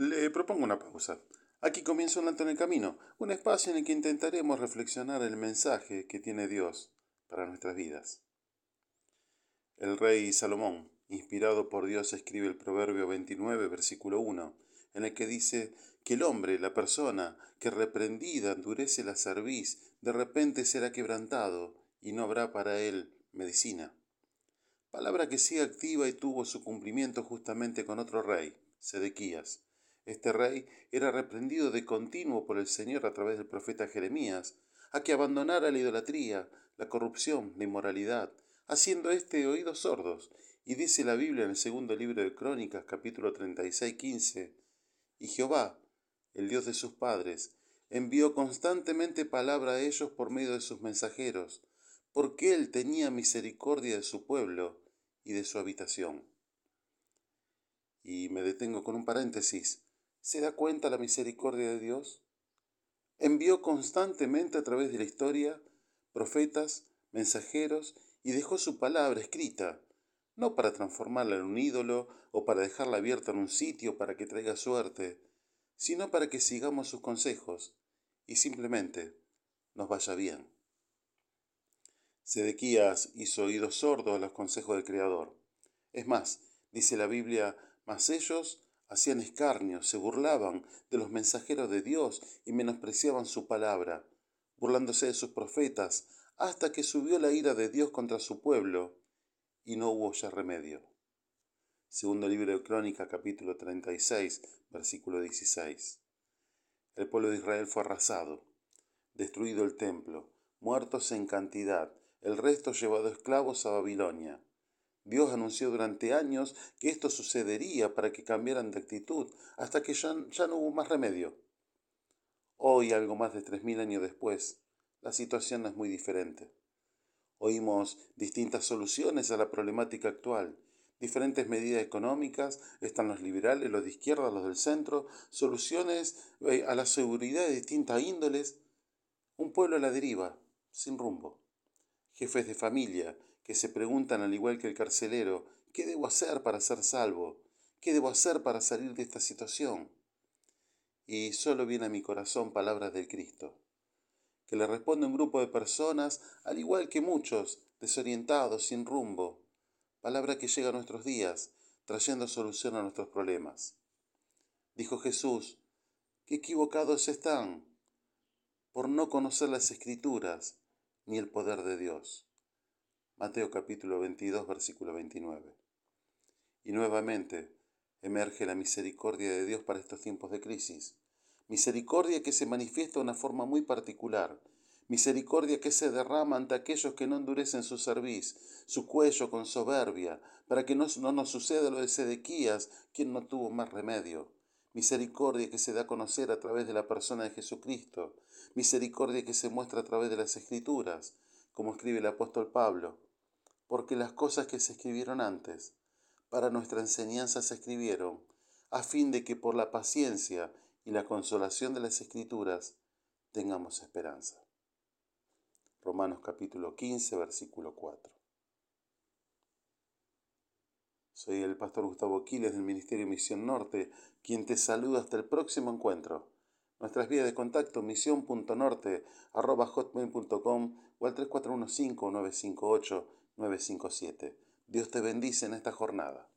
Le propongo una pausa. Aquí comienza un alto en el camino, un espacio en el que intentaremos reflexionar el mensaje que tiene Dios para nuestras vidas. El rey Salomón, inspirado por Dios, escribe el Proverbio 29, versículo 1, en el que dice que el hombre, la persona, que reprendida endurece la cerviz, de repente será quebrantado y no habrá para él medicina. Palabra que sigue activa y tuvo su cumplimiento justamente con otro rey, Sedequías. Este rey era reprendido de continuo por el Señor a través del profeta Jeremías, a que abandonara la idolatría, la corrupción, la inmoralidad, haciendo éste oídos sordos. Y dice la Biblia en el segundo libro de Crónicas, capítulo 36, 15, y Jehová, el Dios de sus padres, envió constantemente palabra a ellos por medio de sus mensajeros, porque él tenía misericordia de su pueblo y de su habitación. Y me detengo con un paréntesis. ¿Se da cuenta la misericordia de Dios? Envió constantemente a través de la historia profetas, mensajeros y dejó su palabra escrita, no para transformarla en un ídolo o para dejarla abierta en un sitio para que traiga suerte, sino para que sigamos sus consejos y simplemente nos vaya bien. Sedequías hizo oídos sordos a los consejos del Creador. Es más, dice la Biblia, mas ellos hacían escarnio, se burlaban de los mensajeros de Dios y menospreciaban su palabra, burlándose de sus profetas, hasta que subió la ira de Dios contra su pueblo y no hubo ya remedio. Segundo libro de Crónica, capítulo 36, versículo 16. El pueblo de Israel fue arrasado, destruido el templo, muertos en cantidad, el resto llevado esclavos a Babilonia. Dios anunció durante años que esto sucedería para que cambiaran de actitud, hasta que ya, no hubo más remedio. Hoy, algo más de tres mil años después, la situación es muy diferente. Oímos distintas soluciones a la problemática actual, diferentes medidas económicas, están los liberales, los de izquierda, los del centro, soluciones eh, a la seguridad de distintas índoles, un pueblo a la deriva, sin rumbo. Jefes de familia que se preguntan al igual que el carcelero, ¿qué debo hacer para ser salvo? ¿Qué debo hacer para salir de esta situación? Y solo viene a mi corazón palabras del Cristo, que le responde un grupo de personas, al igual que muchos, desorientados, sin rumbo, palabra que llega a nuestros días, trayendo solución a nuestros problemas. Dijo Jesús, qué equivocados están por no conocer las escrituras ni el poder de Dios. Mateo capítulo 22, versículo 29. Y nuevamente emerge la misericordia de Dios para estos tiempos de crisis. Misericordia que se manifiesta de una forma muy particular, misericordia que se derrama ante aquellos que no endurecen su cerviz, su cuello con soberbia, para que no, no nos suceda lo de Sedequías, quien no tuvo más remedio. Misericordia que se da a conocer a través de la persona de Jesucristo, misericordia que se muestra a través de las Escrituras, como escribe el apóstol Pablo, porque las cosas que se escribieron antes, para nuestra enseñanza se escribieron, a fin de que por la paciencia y la consolación de las Escrituras tengamos esperanza. Romanos capítulo 15, versículo 4. Soy el pastor Gustavo Quiles del Ministerio Misión Norte, quien te saluda hasta el próximo encuentro. Nuestras vías de contacto misión.norte.hotmail.com o al 3415-958-957. Dios te bendice en esta jornada.